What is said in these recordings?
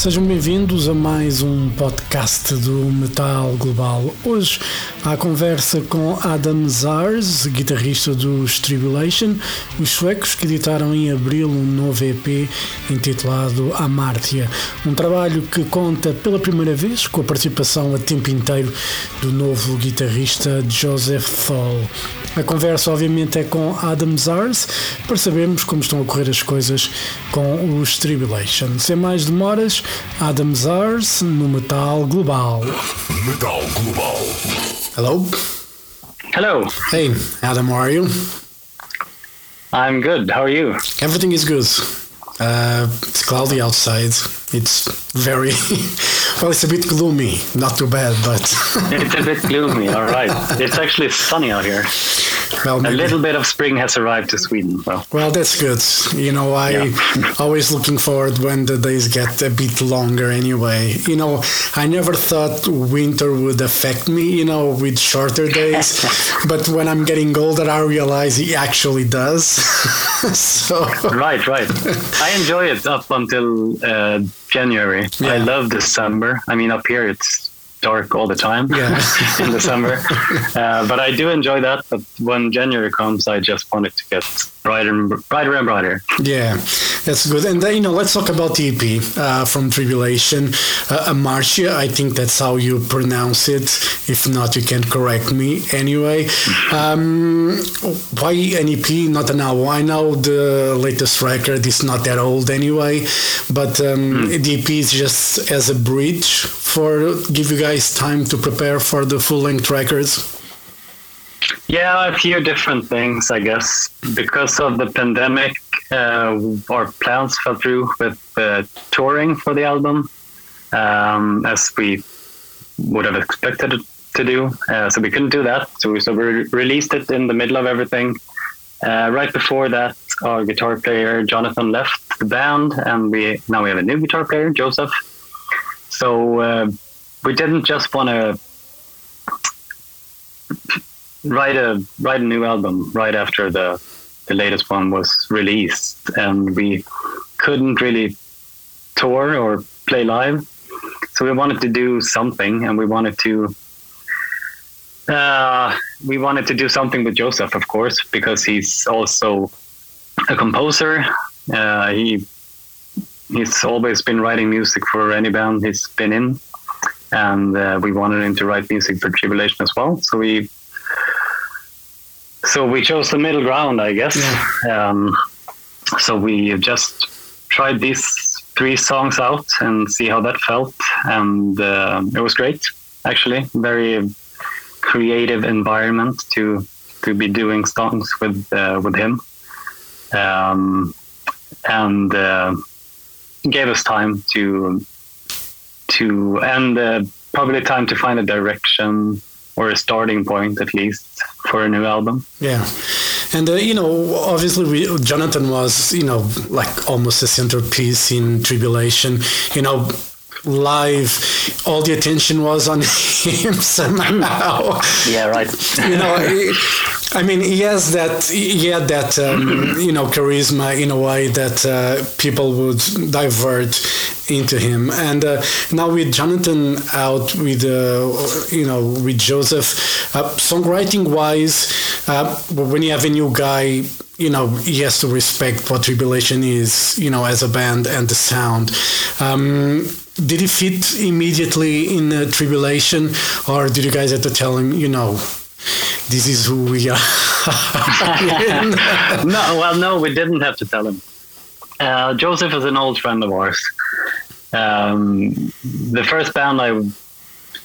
Sejam bem-vindos a mais um podcast do Metal Global. Hoje há conversa com Adam Zars, guitarrista dos Tribulation, os suecos que editaram em abril um novo EP intitulado Amartya, um trabalho que conta pela primeira vez com a participação a tempo inteiro do novo guitarrista Joseph Fall. A conversa, obviamente, é com Adam Zars para sabermos como estão a correr as coisas com os Tribulation. Sem mais demoras, Adam Zars no Metal Global. Metal Global. Hello. Hello. Hey, Adam, how are you? I'm good. How are you? Everything is good. Uh, it's cloudy outside. It's very well. It's a bit gloomy. Not too bad, but it's a bit gloomy. All right. It's actually sunny out here. well, A little bit of spring has arrived to Sweden. Well, Well, that's good. You know, I Yeah. always looking forward when the days get a bit longer. Anyway, you know, I never thought winter would affect me. You know, with shorter days, but when I'm getting older, I realize it actually does. so right, right. I enjoy it up until uh, January. I Yeah. love December. I mean, up here it's dark all the time Yeah. in December, uh, but I do enjoy that. But when January comes, I just want it to get brighter and brighter and brighter. yeah, that's good. And then you know, let's talk about the EP uh, from Tribulation, uh, Hamartia. I think that's how you pronounce it. If not, you can correct me. Anyway, um, why an EP, not an album? I know the latest record is not that old anyway, but um, the EP is just as a bridge for give you guys time to prepare for the full length records. Yeah, a few different things, I guess. Because of the pandemic, uh, our plans fell through with uh, touring for the album, um, as we would have expected it to do. Uh, so we couldn't do that. So we, so we released it in the middle of everything. Uh, right before that, our guitar player Jonathan left the band, and we now we have a new guitar player, Joseph. So uh, we didn't just want to write a write a new album right after the the latest one was released, and we couldn't really tour or play live. So we wanted to do something, and we wanted to. Uh, we wanted to do something with Joseph, of course, because he's also a composer. Uh, he he's always been writing music for any band he's been in, and uh, we wanted him to write music for Tribulation as well. So we so we chose the middle ground, I guess. Um, so we just tried these three songs out and see how that felt, and uh, it was great. Actually, very creative environment to to be doing songs with uh, with him, um, and uh, gave us time to to and uh, probably time to find a direction or a starting point at least for a new album. Yeah, and uh, you know, obviously, we, Jonathan was you know like almost a centerpiece in Tribulation. You know, live, all the attention was on him somehow. Yeah, right. you know, he- I mean, he has that, he had that, um, you know, charisma in a way that uh, people would divert into him. And uh, now with Jonathan out with, uh, you know, with Joseph, uh, songwriting wise, uh, when you have a new guy, you know, he has to respect what Tribulation is, you know, as a band and the sound. Um, did he fit immediately in uh, Tribulation, or did you guys have to tell him, you know, this is who we are? no, well, no, we didn't have to tell him. Uh, Joseph is an old friend of ours. Um, the first band I,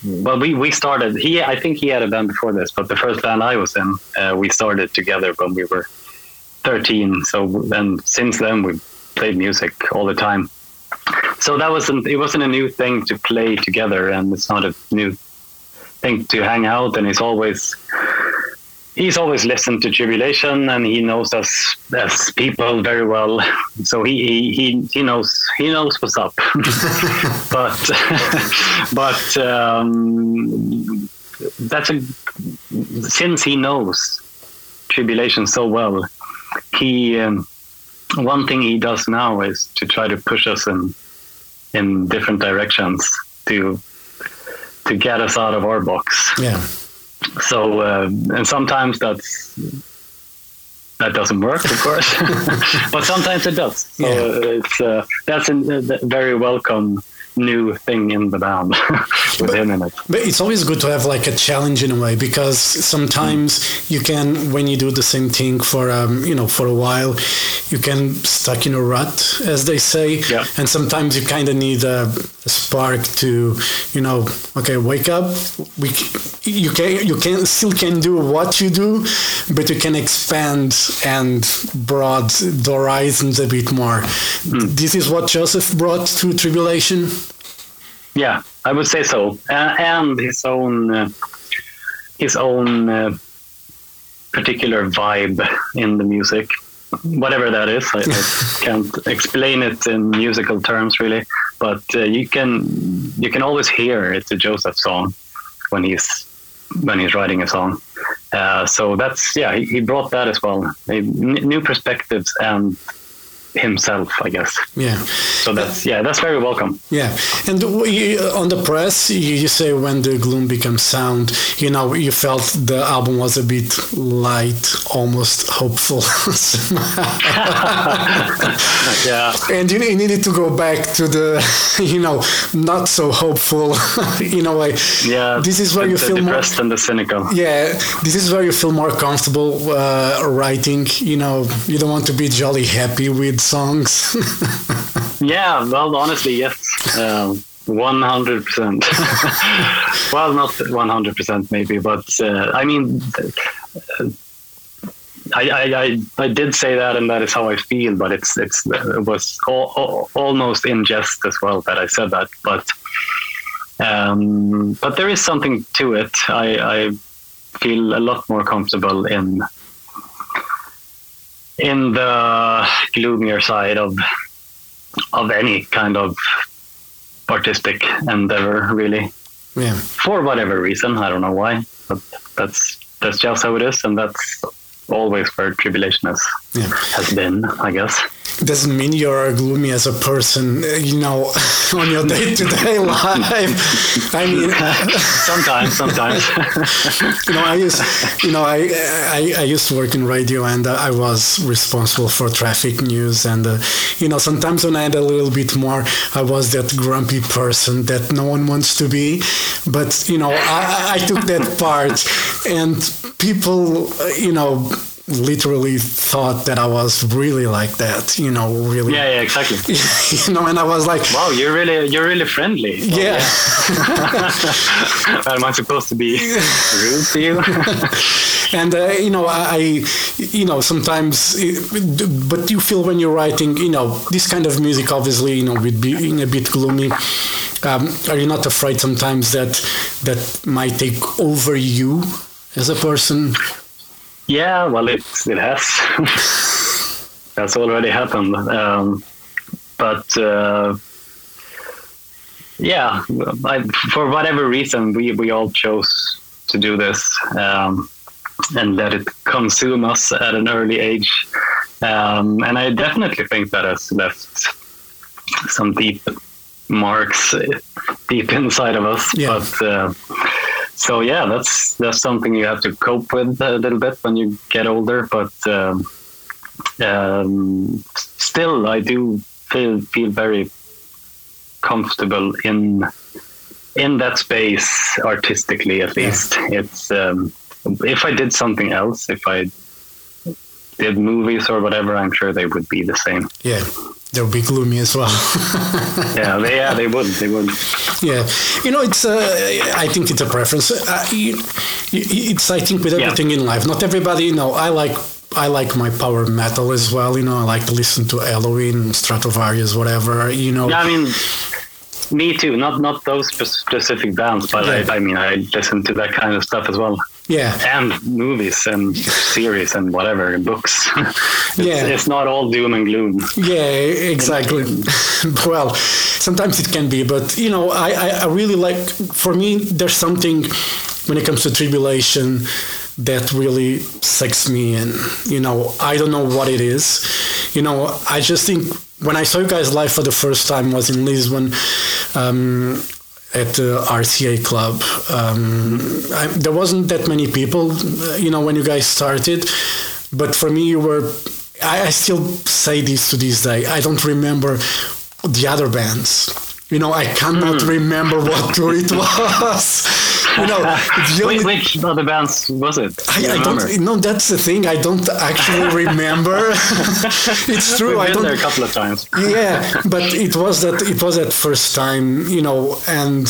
well, we, we started. He, I think he had a band before this, but the first band I was in, uh, we started together when we were thirteen. So then, since then, we played music all the time. So that wasn't. It wasn't a new thing to play together, and it's not a new thing to hang out. And it's always he's always listened to Tribulation and he knows us as people very well. So he he, he, he knows he knows what's up. but but um, that's a since he knows tribulation so well, he um, one thing he does now is to try to push us in in different directions to to get us out of our box. Yeah. So uh, and sometimes that's that doesn't work, of course, but sometimes it does. So Yeah. it's uh, that's a, a very welcome new thing in the band with him in it. But it's always good to have like a challenge in a way because sometimes you can, when you do the same thing for um, you know for a while, you can stuck in a rut, as they say, Yeah. and sometimes you kind of need a, a spark to, you know, okay, wake up. We you can you can still can do what you do, but you can expand and broad the horizons a bit more. This is what Joseph brought to Tribulation. Yeah, I would say so, uh, and his own uh, his own uh, particular vibe in the music, whatever that is. I, I can't explain it in musical terms really, but uh, you can you can always hear it's a Joseph song when he's when he's writing a song. Uh, so that's yeah, he, he brought that as well, new perspectives and himself, I guess. Yeah. So that's yeah, that's very welcome. Yeah, and you- on the press, you, you say when the gloom becomes sound, you know, you felt the album was a bit light, almost hopeful. Yeah. and you, you needed to go back to the, you know, not so hopeful, in a way. Yeah, This is where the, you feel more. depressed and the cynical. Yeah, this is where you feel more comfortable uh, writing. You know, you don't want to be jolly happy with songs. Yeah, well, honestly, yes, hundred percent. Well, not one hundred percent, maybe, but uh, I mean, I, I, I I did say that, and that is how I feel. But it's it's it was al- al- almost in jest as well that I said that, but. Um, but there is something to it. I, I feel a lot more comfortable in in the gloomier side of of any kind of artistic endeavor, really, yeah. for whatever reason. I don't know why, but that's that's just how it is, and that's always where tribulation has Yeah. has been, I guess. doesn't mean you're gloomy as a person, uh, you know, on your day-to-day life. I mean, Sometimes, sometimes. you know, I used, you know, I, I, I used to work in radio and uh, I was responsible for traffic news. And, uh, you know, sometimes when I had a little bit more, I was that grumpy person that no one wants to be. But, you know, I, I took that part and people, uh, you know, literally thought that I was really like that, you know, really. yeah, yeah, exactly. you know, and I was like, Wow, you're really you're really friendly. Oh, yeah. Am I supposed to be rude to you? and uh, you know I, I- you know sometimes it- but you feel when you're writing you know this kind of music obviously you know with being a bit gloomy um, are you not afraid sometimes that that might take over you as a person Yeah, well, it it has. That's already happened. Um, but uh, yeah, I, for whatever reason, we we all chose to do this um, and let it consume us at an early age. Um, and I definitely think that has left some deep marks deep inside of us. Yeah. But uh, so yeah, that's that's something you have to cope with a little bit when you get older. But um, um, still, I do feel feel very comfortable in in that space artistically. At Yeah. least it's um, if I did something else, if I did movies or whatever, I'm sure they would be the same. yeah they'll be gloomy as well Yeah, they, yeah, they would. They would. Yeah, you know, it's. Uh, I think it's a preference. Uh, it's. I think with Yeah. everything in life, not everybody. You know, I like. I like my power metal as well. You know, I like to listen to Helloween, Stratovarius, whatever. You know. Yeah, I mean, me too. Not not those specific bands, but Yeah. I, I mean, I listen to that kind of stuff as well. Yeah. and movies and series and whatever and books. it's, Yeah. it's not all doom and gloom. Yeah, exactly. well, sometimes it can be, but you know, I, I, I really like. For me, there's something when it comes to tribulation that really sucks me in. You know, I don't know what it is. You know, I just think when I saw you guys live for the first time was in Lisbon. Um, at the RCA club, um, I, there wasn't that many people, uh, you know, when you guys started. But for me, you were I, I still say this to this day. I don't remember the other bands. You know, I cannot remember what tour it was. You know, only, which other bands was it? Do I, I don't. No, that's the thing. I don't actually remember. it's true. We've I been don't. there a couple of times. yeah, but it was that. It was that first time. You know, and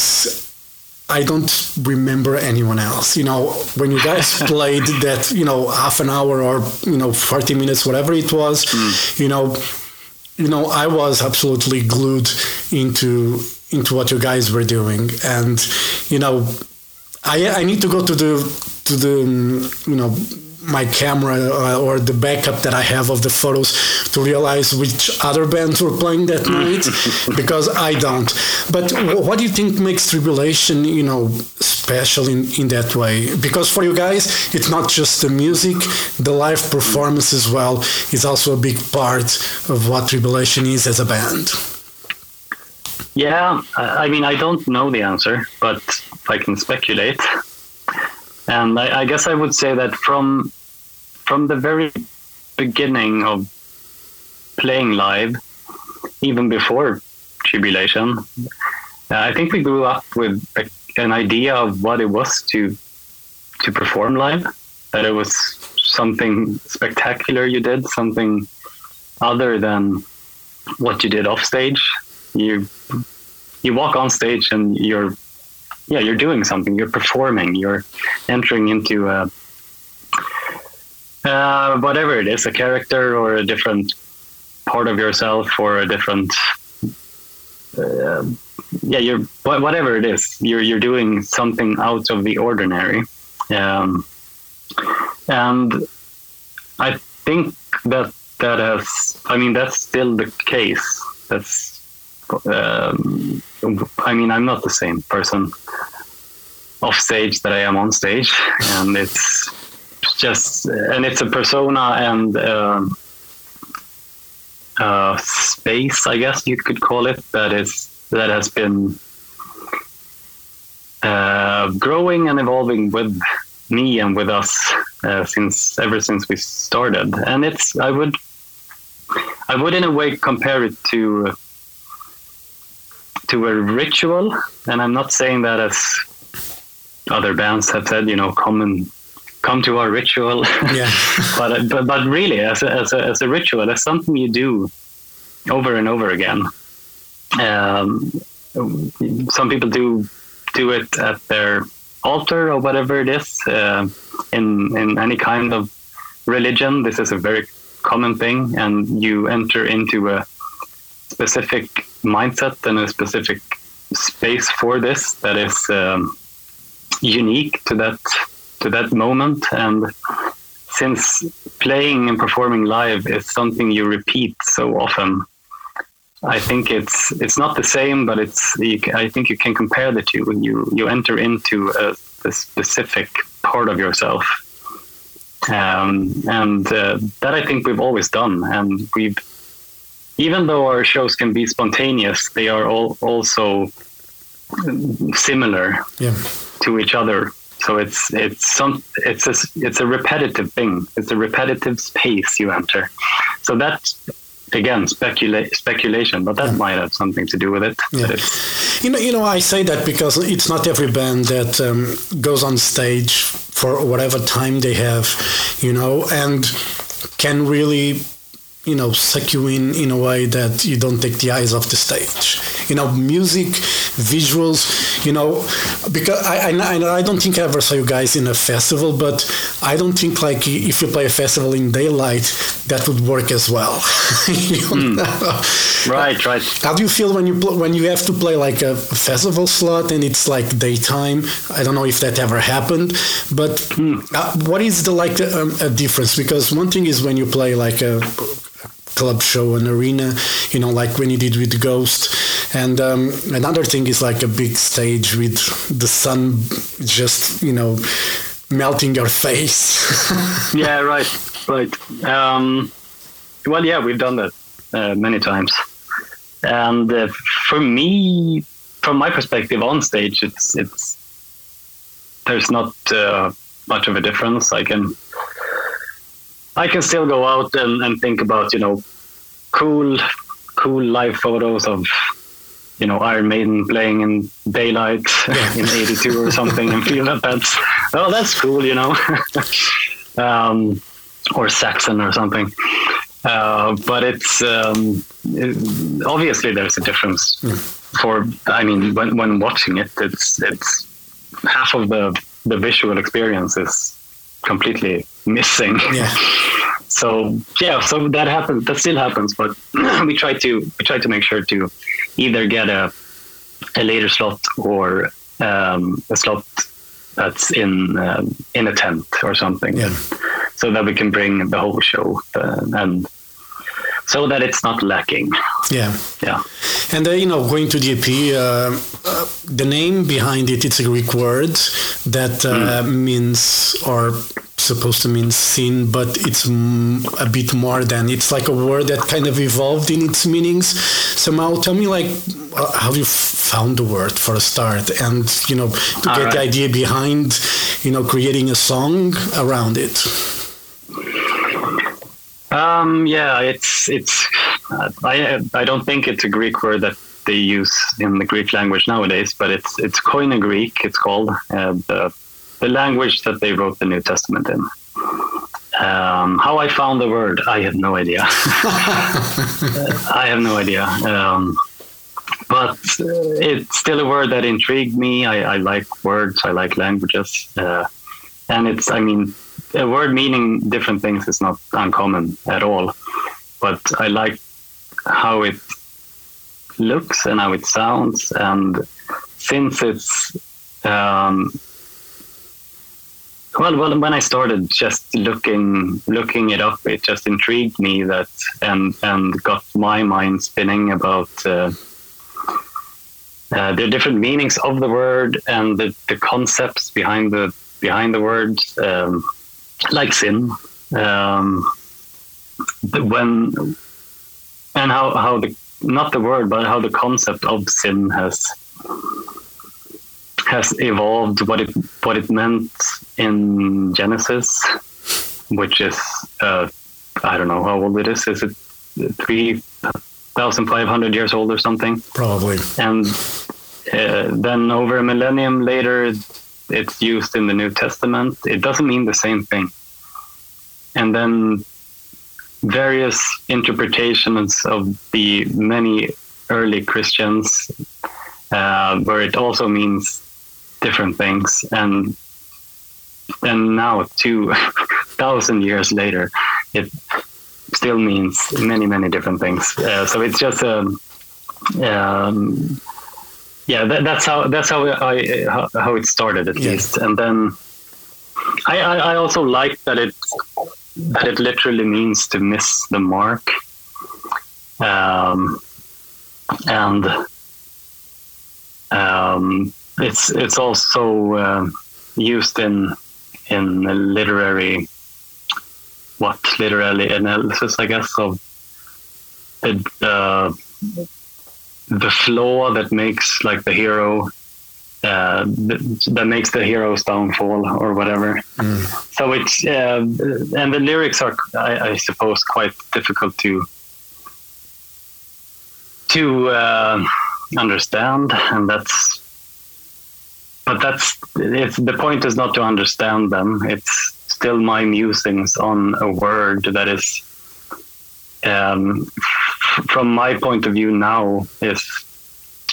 I don't remember anyone else. You know, when you guys played that, you know, half an hour or you know, forty minutes, whatever it was, hmm. you know, you know, I was absolutely glued into into what you guys were doing, and you know, I I need to go to the to the um, you know my camera uh, or the backup that I have of the photos to realize which other bands were playing that night because I don't. But what do you think makes Tribulation, you know, special in, in that way? Because for you guys, it's not just the music, the live performance as well is also a big part of what Tribulation is as a band. Yeah, I mean, I don't know the answer, but I can speculate. And I, I guess I would say that from from the very beginning of playing live, even before Tribulation, uh, I think we grew up with a, an idea of what it was to to perform live. That it was something spectacular you did, something other than what you did off stage. You you walk on stage and you're yeah you're doing something. You're performing. You're entering into a, uh, whatever it is a character or a different part of yourself or a different uh, yeah you're whatever it is you're you're doing something out of the ordinary. Um, and i think that that has i mean that's still the case. That's um, I mean, I'm not the same person off stage that I am on stage, and it's just and it's a persona and uh, space, I guess you could call it. That is that has been uh, growing and evolving with me and with us uh, since ever since we started, and it's I would I would in a way compare it to to a ritual, and I'm not saying that as other bands have said, you know, come and come to our ritual. Yeah. but, but but really, as a, as a as a ritual, as something you do over and over again. Um, some people do do it at their altar or whatever it is. Uh, in in any kind of religion, this is a very common thing, and you enter into a specific mindset and a specific space for this that is um, unique to that to that moment. And since playing and performing live is something you repeat so often i think it's it's not the same but it's you, i think you can compare the two when you you enter into a, a specific part of yourself. Um, and uh, that i think we've always done. And we've even though our shows can be spontaneous, they are all also similar Yeah. to each other. So it's it's some it's a it's a repetitive thing. It's a repetitive space you enter. So that again specula- speculation, but that might have something to do with it. Yeah. You know, you know, I say that because it's not every band that um, goes on stage for whatever time they have, you know, and can really, you know suck you in in a way that you don't take the eyes off the stage. You know music visuals you know because I, I, I don't think I ever saw you guys in a festival but I don't think like if you play a festival in daylight that would work as well. Mm. right right. How do you feel when you pl- when you have to play like a festival slot and it's like daytime? I don't know if that ever happened but mm. uh, what is the like um, a difference? Because one thing is when you play like a club show and arena, you know, like when you did with Ghost. And um, another thing is like a big stage with the sun just, you know, melting your face. yeah, right, right. Um, well, yeah, we've done that uh, many times. And uh, for me, from my perspective on stage, it's it's there's not uh, much of a difference. I can I can still go out and, and think about, you know, cool, cool live photos of, you know, Iron Maiden playing in daylight in 82 or something and feel that that's, well, that's cool, you know, um, or Saxon or something. Uh, but it's um, it, obviously there's a difference mm. for. I mean, when when watching it, it's it's half of the the visual experience is completely missing. Yeah. so yeah, so that happens. That still happens, but we try to we try to make sure to either get a a later slot or um, a slot that's in um, in a tent or something, yeah. so that we can bring the whole show uh, and so that it's not lacking. Yeah, yeah. And uh, you know, going to the EP, uh, uh, the name behind it, it's a Greek word that mm. means or supposed to mean sin, but it's a bit more than. It's like a word that kind of evolved in its meanings somehow. Tell me, like, uh, how you found the word for a start, and you know, to All get right. the idea behind, you know, creating a song around it. Um, yeah, it's it's. Uh, I I don't think it's a Greek word that they use in the Greek language nowadays, but it's it's Koine Greek. It's called uh, the the language that they wrote the New Testament in. Um, how I found the word, I have no idea. I have no idea. Um, but it's still a word that intrigued me. I, I like words. I like languages, uh, and it's. I mean, a word meaning different things is not uncommon at all. But I like how it looks and how it sounds, and since it's um, well, well, when I started just looking looking it up, it just intrigued me that and and got my mind spinning about uh, uh, the different meanings of the word and the, the concepts behind the behind the word, um, like sin. Um, when and how how the not the word, but how the concept of sin has has evolved what it what it meant in Genesis, which is uh, I don't know how old it is. Is it three thousand five hundred years old or something? Probably. And uh, then over a millennium later, it's used in the New Testament. It doesn't mean the same thing. And then various interpretations of the many early Christians, uh, where it also means different things and and now two thousand years later it still means many many different things uh, so it's just a um, um, yeah that, that's how that's how I how, how it started at yeah. least and then I, I, I also like that it that it literally means to miss the mark um, and um, it's it's also uh, used in in literary what literary analysis, I guess, of the uh, the flaw that makes like the hero uh, that makes the hero's downfall or whatever. Mm. So it's uh, and the lyrics are, I, I, suppose, quite difficult to to uh, understand, and that's but that's it's the point is not to understand them it's still my musings on a word that is um, from my point of view now is,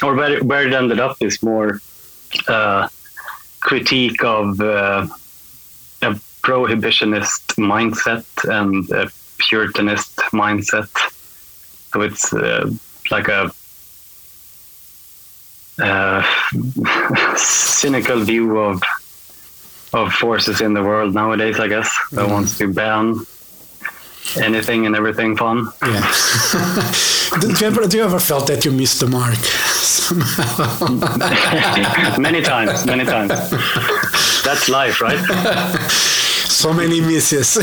or where it, where it ended up is more uh, critique of uh, a prohibitionist mindset and a puritanist mindset. So it's uh, like a uh, cynical view of of forces in the world nowadays. I guess that wants to ban anything and everything fun. Yeah. do, you ever, do you ever felt that you missed the mark somehow? many times, many times. That's life, right? so many misses.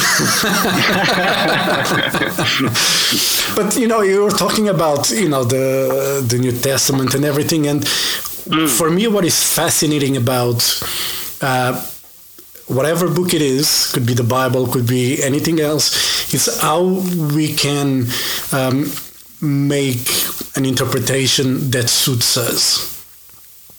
but you know, you were talking about you know the the New Testament and everything, and for me, what is fascinating about uh, whatever book it is, could be the Bible, could be anything else, It's how we can um, make an interpretation that suits us.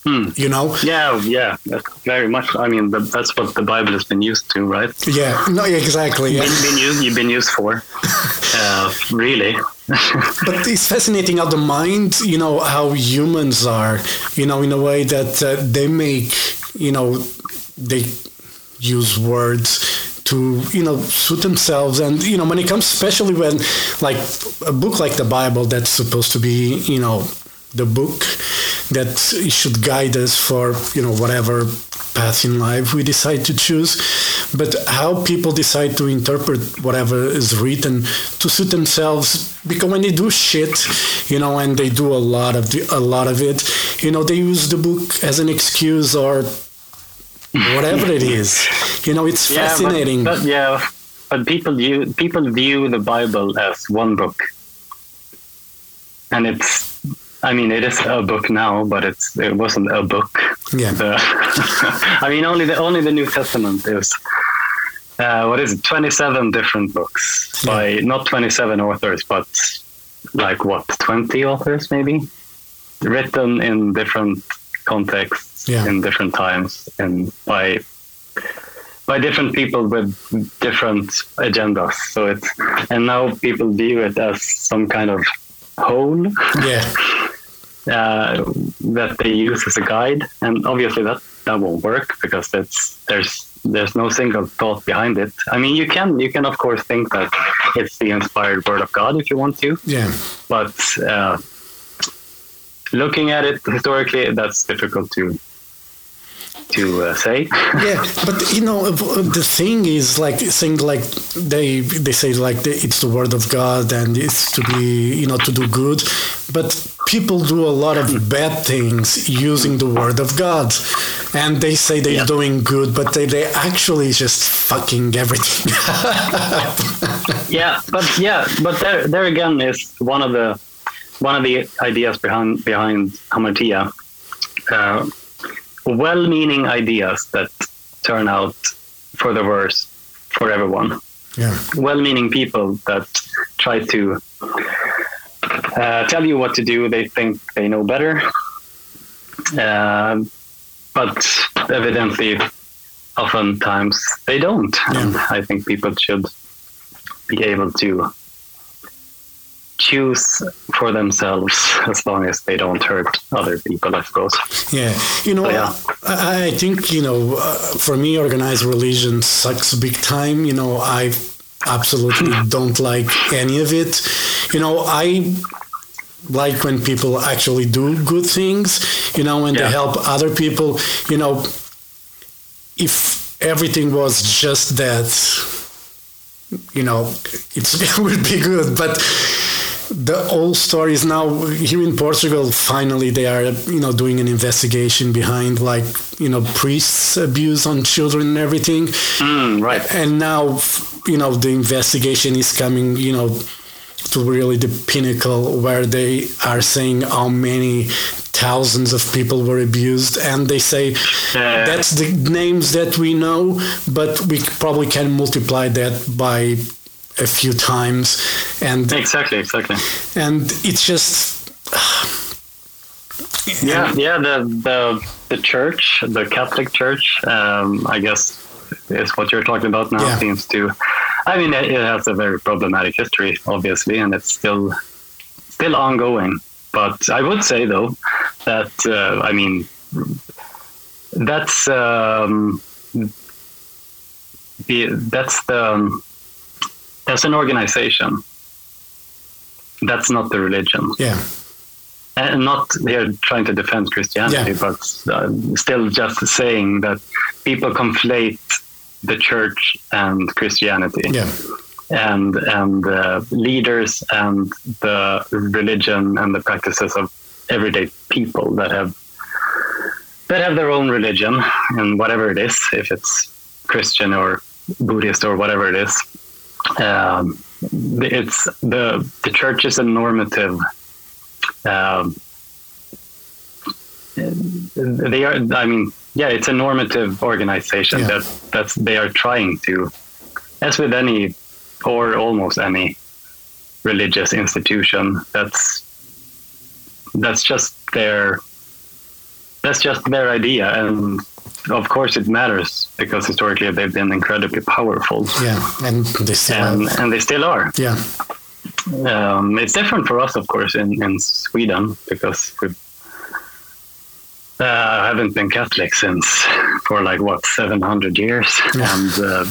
Hmm. You know? Yeah, yeah, very much. I mean, the, that's what the Bible has been used to, right? Yeah, no, exactly. Yeah. Been, been used, you've been used for, uh, really. but it's fascinating how the mind, you know, how humans are, you know, in a way that uh, they make, you know, they use words to you know suit themselves. And you know when it comes especially when like a book like the bible that's supposed to be you know the book that should guide us for you know whatever path in life we decide to choose but how people decide to interpret whatever is written to suit themselves. Because when they do shit you know and they do a lot of the, a lot of it you know they use the book as an excuse or whatever it is. You know, it's Yeah, but- fascinating. But, yeah, but people view people view the Bible as one book, and it's. I mean, it is a book now, but it's it wasn't a book. yeah. The, I mean, only the only the New Testament is. Uh, what is it? Twenty-seven different books by not twenty-seven authors, but like what, twenty authors maybe, written in different contexts, Yeah. in different times, and by by different people with different agendas. So it's and now people view it as some kind of whole yeah. uh, that they use as a guide, and obviously that that won't work because that's there's there's no single thought behind it. I mean, you can you can of course think that it's the inspired word of God if you want to, Yeah. but uh, looking at it historically, that's difficult to to uh, say. yeah but you know the thing is like saying like they they say like the, it's the word of god and it's to be you know to do good but people do a lot of bad things using the word of god and they say they're Yeah. doing good but they, they actually just fucking everything yeah, but yeah, but there there again is one of the one of the ideas behind behind hamartia. Uh, well-meaning ideas that turn out for the worse for everyone. yeah Well-meaning people that try to uh, tell you what to do. They think they know better, uh, but evidently, oftentimes they don't. And I think people should be able to choose for themselves as long as they don't hurt other people, I suppose. Yeah, you know, So, yeah. I, I think you know, uh, for me, organized religion sucks big time. You know, I absolutely don't like any of it. You know, I like when people actually do good things. You know, when they help other people. You know, if everything was just that, you know, it's, it would be good, but the old story is now here in Portugal. Finally, they are you know doing an investigation behind like you know priests abuse on children and everything. Mm, right. And now you know the investigation is coming. You know to really the pinnacle where they are saying how many thousands of people were abused and they say Yeah. that's the names that we know but we probably can multiply that by a few times and Exactly, exactly. and it's just Yeah, yeah. The the the church, the Catholic Church, um, I guess, is what you're talking about now. Yeah. Seems to I mean, it, it has a very problematic history, obviously, and it's still still ongoing. But I would say though that uh, I mean that's um, the that's the that's an organization. That's not the religion. Yeah. And not they're trying to defend Christianity, Yeah. but uh, still just saying that people conflate the church and Christianity Yeah. and and uh, leaders and the religion and the practices of everyday people that have that have their own religion and whatever it is, if it's Christian or Buddhist or whatever it is. Um, it's the the church is a normative. Um, they are. I mean, yeah, it's a normative organization Yeah. that that's they are trying to, as with any or almost any religious institution, that's that's just their that's just their idea, and of course it matters because historically they've been incredibly powerful, Yeah. And they still and and they still are. Yeah. Um, it's different for us, of course, in, in Sweden because we uh, haven't been Catholic since for like what seven hundred years, and uh,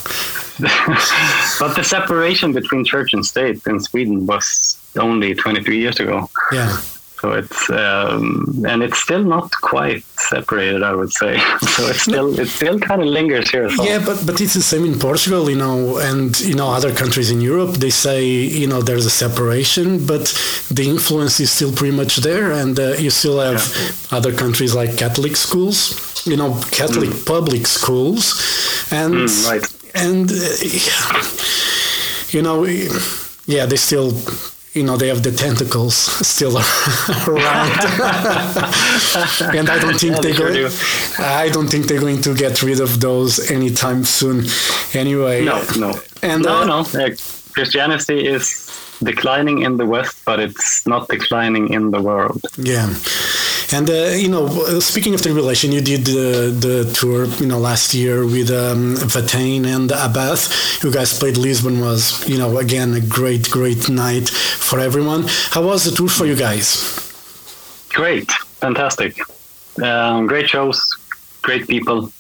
but the separation between church and state in Sweden was only twenty three years ago. Yeah. So it's um, and it's still not quite separated, I would say. So it's still it still kind of lingers here. as well. Yeah, but but it's the same in Portugal, you know, and you know other countries in Europe. They say you know there's a separation, but the influence is still pretty much there, and uh, you still have other countries like Catholic schools, you know, Catholic public schools, and Mm, right. and uh, you know, yeah, they still. You know they have the tentacles still around, and I don't think Yeah, they sure go. do. I don't think they're going to get rid of those anytime soon. Anyway, No, no, And, no, uh, no. Uh, Christianity is declining in the West, but it's not declining in the world. Yeah, and uh, you know, speaking of tribulation, you did the the tour, you know, last year with um, Watain and Abbath. You guys played Lisbon. Was you know again a great, great night for everyone. How was the tour for you guys? Great, fantastic, um, great shows, great people.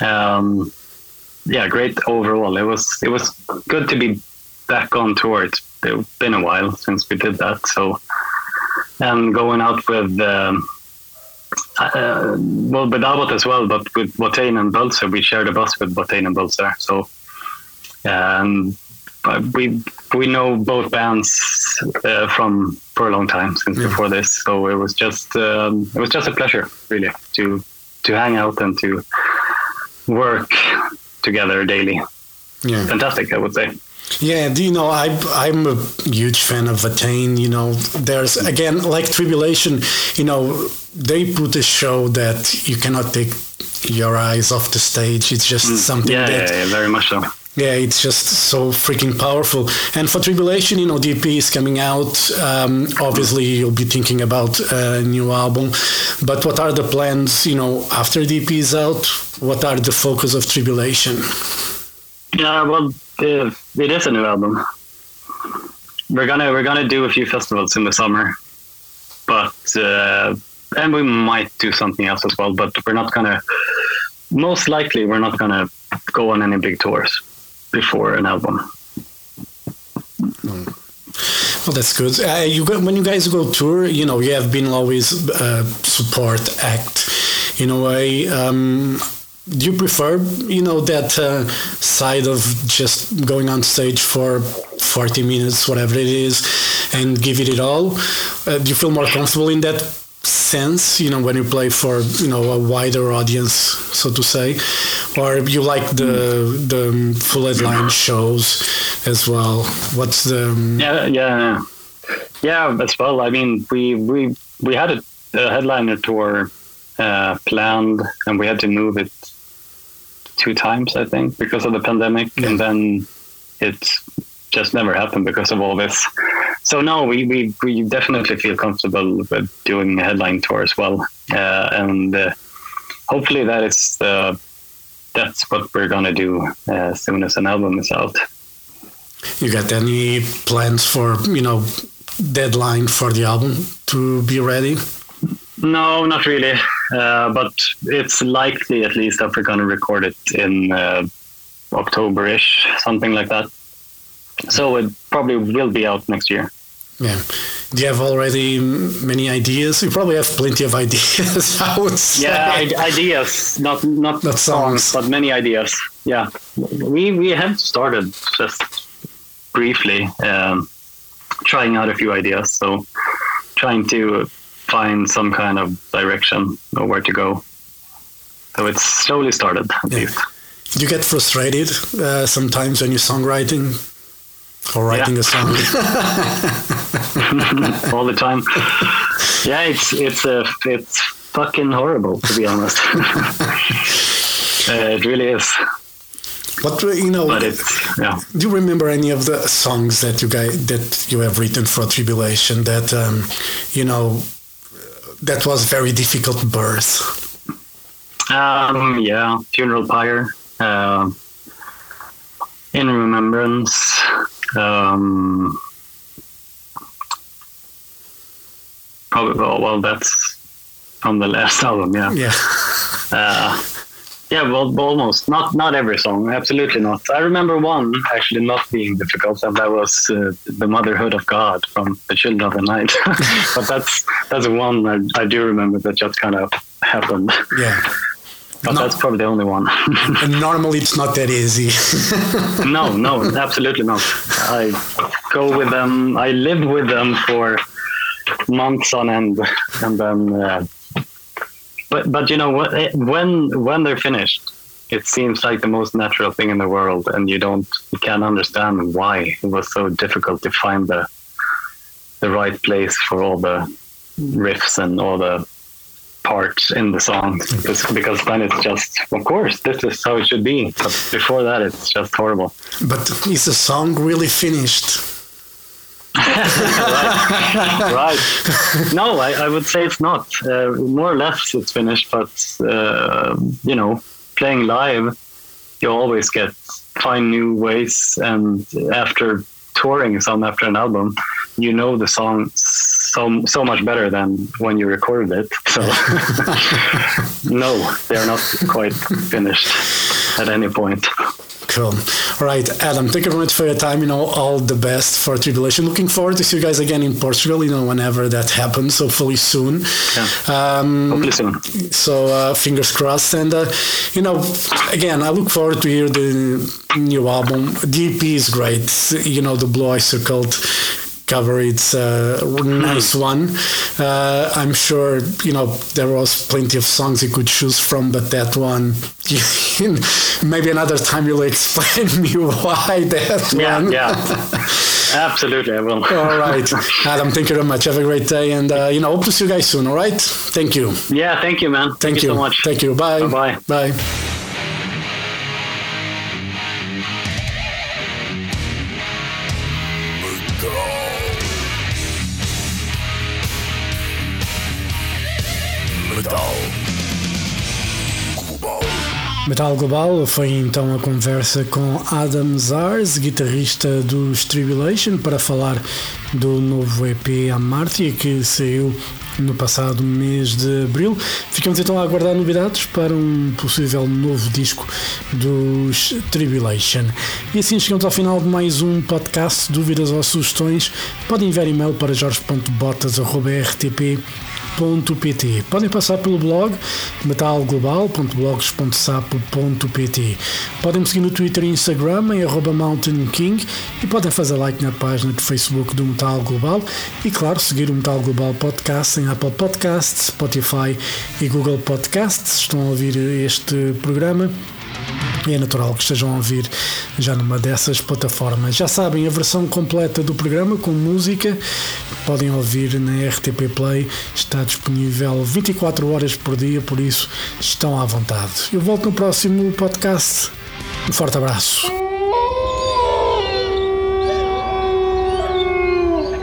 Um, yeah, great overall. It was it was good to be back on tour. It's been a while since we did that, so and going out with. Um, uh, well, with Abbath as well, but with Watain and Bölzer, we shared a bus with Watain and Bölzer. So, um, we we know both bands uh, from for a long time since Yeah. before this. So it was just um, it was just a pleasure, really, to to hang out and to work together daily. Yeah. Fantastic, I would say. Yeah, do you know, I, I'm a huge fan of Watain. You know, there's, again, like Tribulation, you know, they put a show that you cannot take your eyes off the stage. It's just something Yeah, that, yeah, yeah, very much so. yeah, it's just so freaking powerful. And for Tribulation, you know, DP is coming out. Um, obviously, you'll be thinking about a new album. But what are the plans, you know, after DP is out? What are the focus of Tribulation? Yeah, well, uh, it is a new album. We're gonna we're gonna do a few festivals in the summer, but uh, and we might do something else as well. But we're not gonna. Most likely, we're not gonna go on any big tours before an album. Well, that's good. Uh, you when you guys go tour, you know, you have been always uh, support act in a way. Um, do you prefer, you know, that uh, side of just going on stage for 40 minutes, whatever it is, and give it it all? Uh, do you feel more comfortable in that sense, you know, when you play for, you know, a wider audience, so to say? Or you like the, the full headline shows as well? What's the... um, Yeah, yeah, yeah. As well. I mean, we we we had a, a headliner tour uh, planned, and we had to move it two times, I think, because of the pandemic, and then it just never happened because of all this. So no, we we, we definitely feel comfortable with doing a headline tour as well, uh, and uh, hopefully that is uh, that's what we're gonna do uh, as soon as an album is out. You got any plans for you know deadline for the album to be ready? No, not really. Uh, but it's likely, at least, that we're going to record it in uh, October-ish, something like that. So it probably will be out next year. Yeah. Do you have already many ideas? You probably have plenty of ideas. I would say. Yeah, ideas, not not, not songs, songs, but many ideas. Yeah, we we have started just briefly um, trying out a few ideas. So trying to find some kind of direction or where to go. So it's slowly started at yeah. least. You get frustrated uh, sometimes when you're songwriting or writing yeah. a song? All the time. Yeah, it's it's a uh, it's fucking horrible to be honest. uh, it really is. But uh, you know, but it's, yeah. do you remember any of the songs that you guys that you have written for Tribulation that um, you know that was very difficult birth? Um, yeah, funeral pyre, uh, in remembrance. Um, probably well, well, that's from the last album, yeah. Yeah. Uh, yeah, well, almost. Not not every song, absolutely not. I remember one actually not being difficult, and that was uh, "The Motherhood of God" from "The Children of the Night." but that's that's one I, I do remember that just kind of happened. Yeah. But that's probably the only one. and normally it's not that easy. no, no, absolutely not. I go with them. I live with them for months on end, and then uh, but but you know? Eh, when when they're finished, it seems like the most natural thing in the world, and you don't you can't understand why it was so difficult to find the the right place for all the riffs and all the parts in the song because, because then it's just of course this is how it should be but before that it's just horrible but is the song really finished right. right. No, I, I, would say it's not. Uh, more or less, it's finished. But uh, you know, playing live, you always get find new ways. And after touring some after an album, you know the song so so much better than when you recorded it. So no, they are not quite finished at any point. Cool. All right, Adam, thank you very much for your time. You know, all the best for Tribulation. Looking forward to see you guys again in Portugal, you know, whenever that happens, hopefully soon. Yeah. Um, hopefully soon. So, uh, fingers crossed. And, uh, you know, again, I look forward to hear the new album. The EP is great. You know, the Blue Oyster Cult cover. It's a nice one. Uh, I'm sure you know there was plenty of songs you could choose from, but that one, maybe another time you'll explain me why that yeah, one. Yeah, absolutely, I will. all right, Adam. Thank you very much. Have a great day, and uh, you know, hope to see you guys soon. All right. Thank you. Yeah, thank you, man. Thank, thank you. you so much. Thank you. Bye. Bye. Bye. Metal Global foi então a conversa com Adam Zars, guitarrista dos Tribulation, para falar do novo EP Amartya que saiu no passado mês de abril. Ficamos então a aguardar novidades para um possível novo disco dos Tribulation. E assim chegamos ao final de mais um podcast. Dúvidas ou sugestões? Podem enviar e-mail para jorge.botas.rtp metalglobal.pt. Podem passar pelo blog metalglobal.blogs.sapo.pt. Podem me seguir no Twitter e Instagram em Mountain King e podem fazer like na página de Facebook do Metal Global e, claro, seguir o Metal Global Podcast em Apple Podcasts, Spotify e Google Podcasts. Estão a ouvir este programa é natural que estejam a ouvir já numa dessas plataformas. Já sabem, a versão completa do programa com música podem ouvir na RTP Play, está disponível 24 horas por dia, por isso estão à vontade. Eu volto no próximo podcast. Um forte abraço.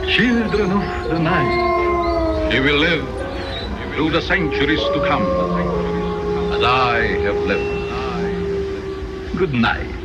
Children of the night, you will live through the centuries to come, as I have lived. Good night.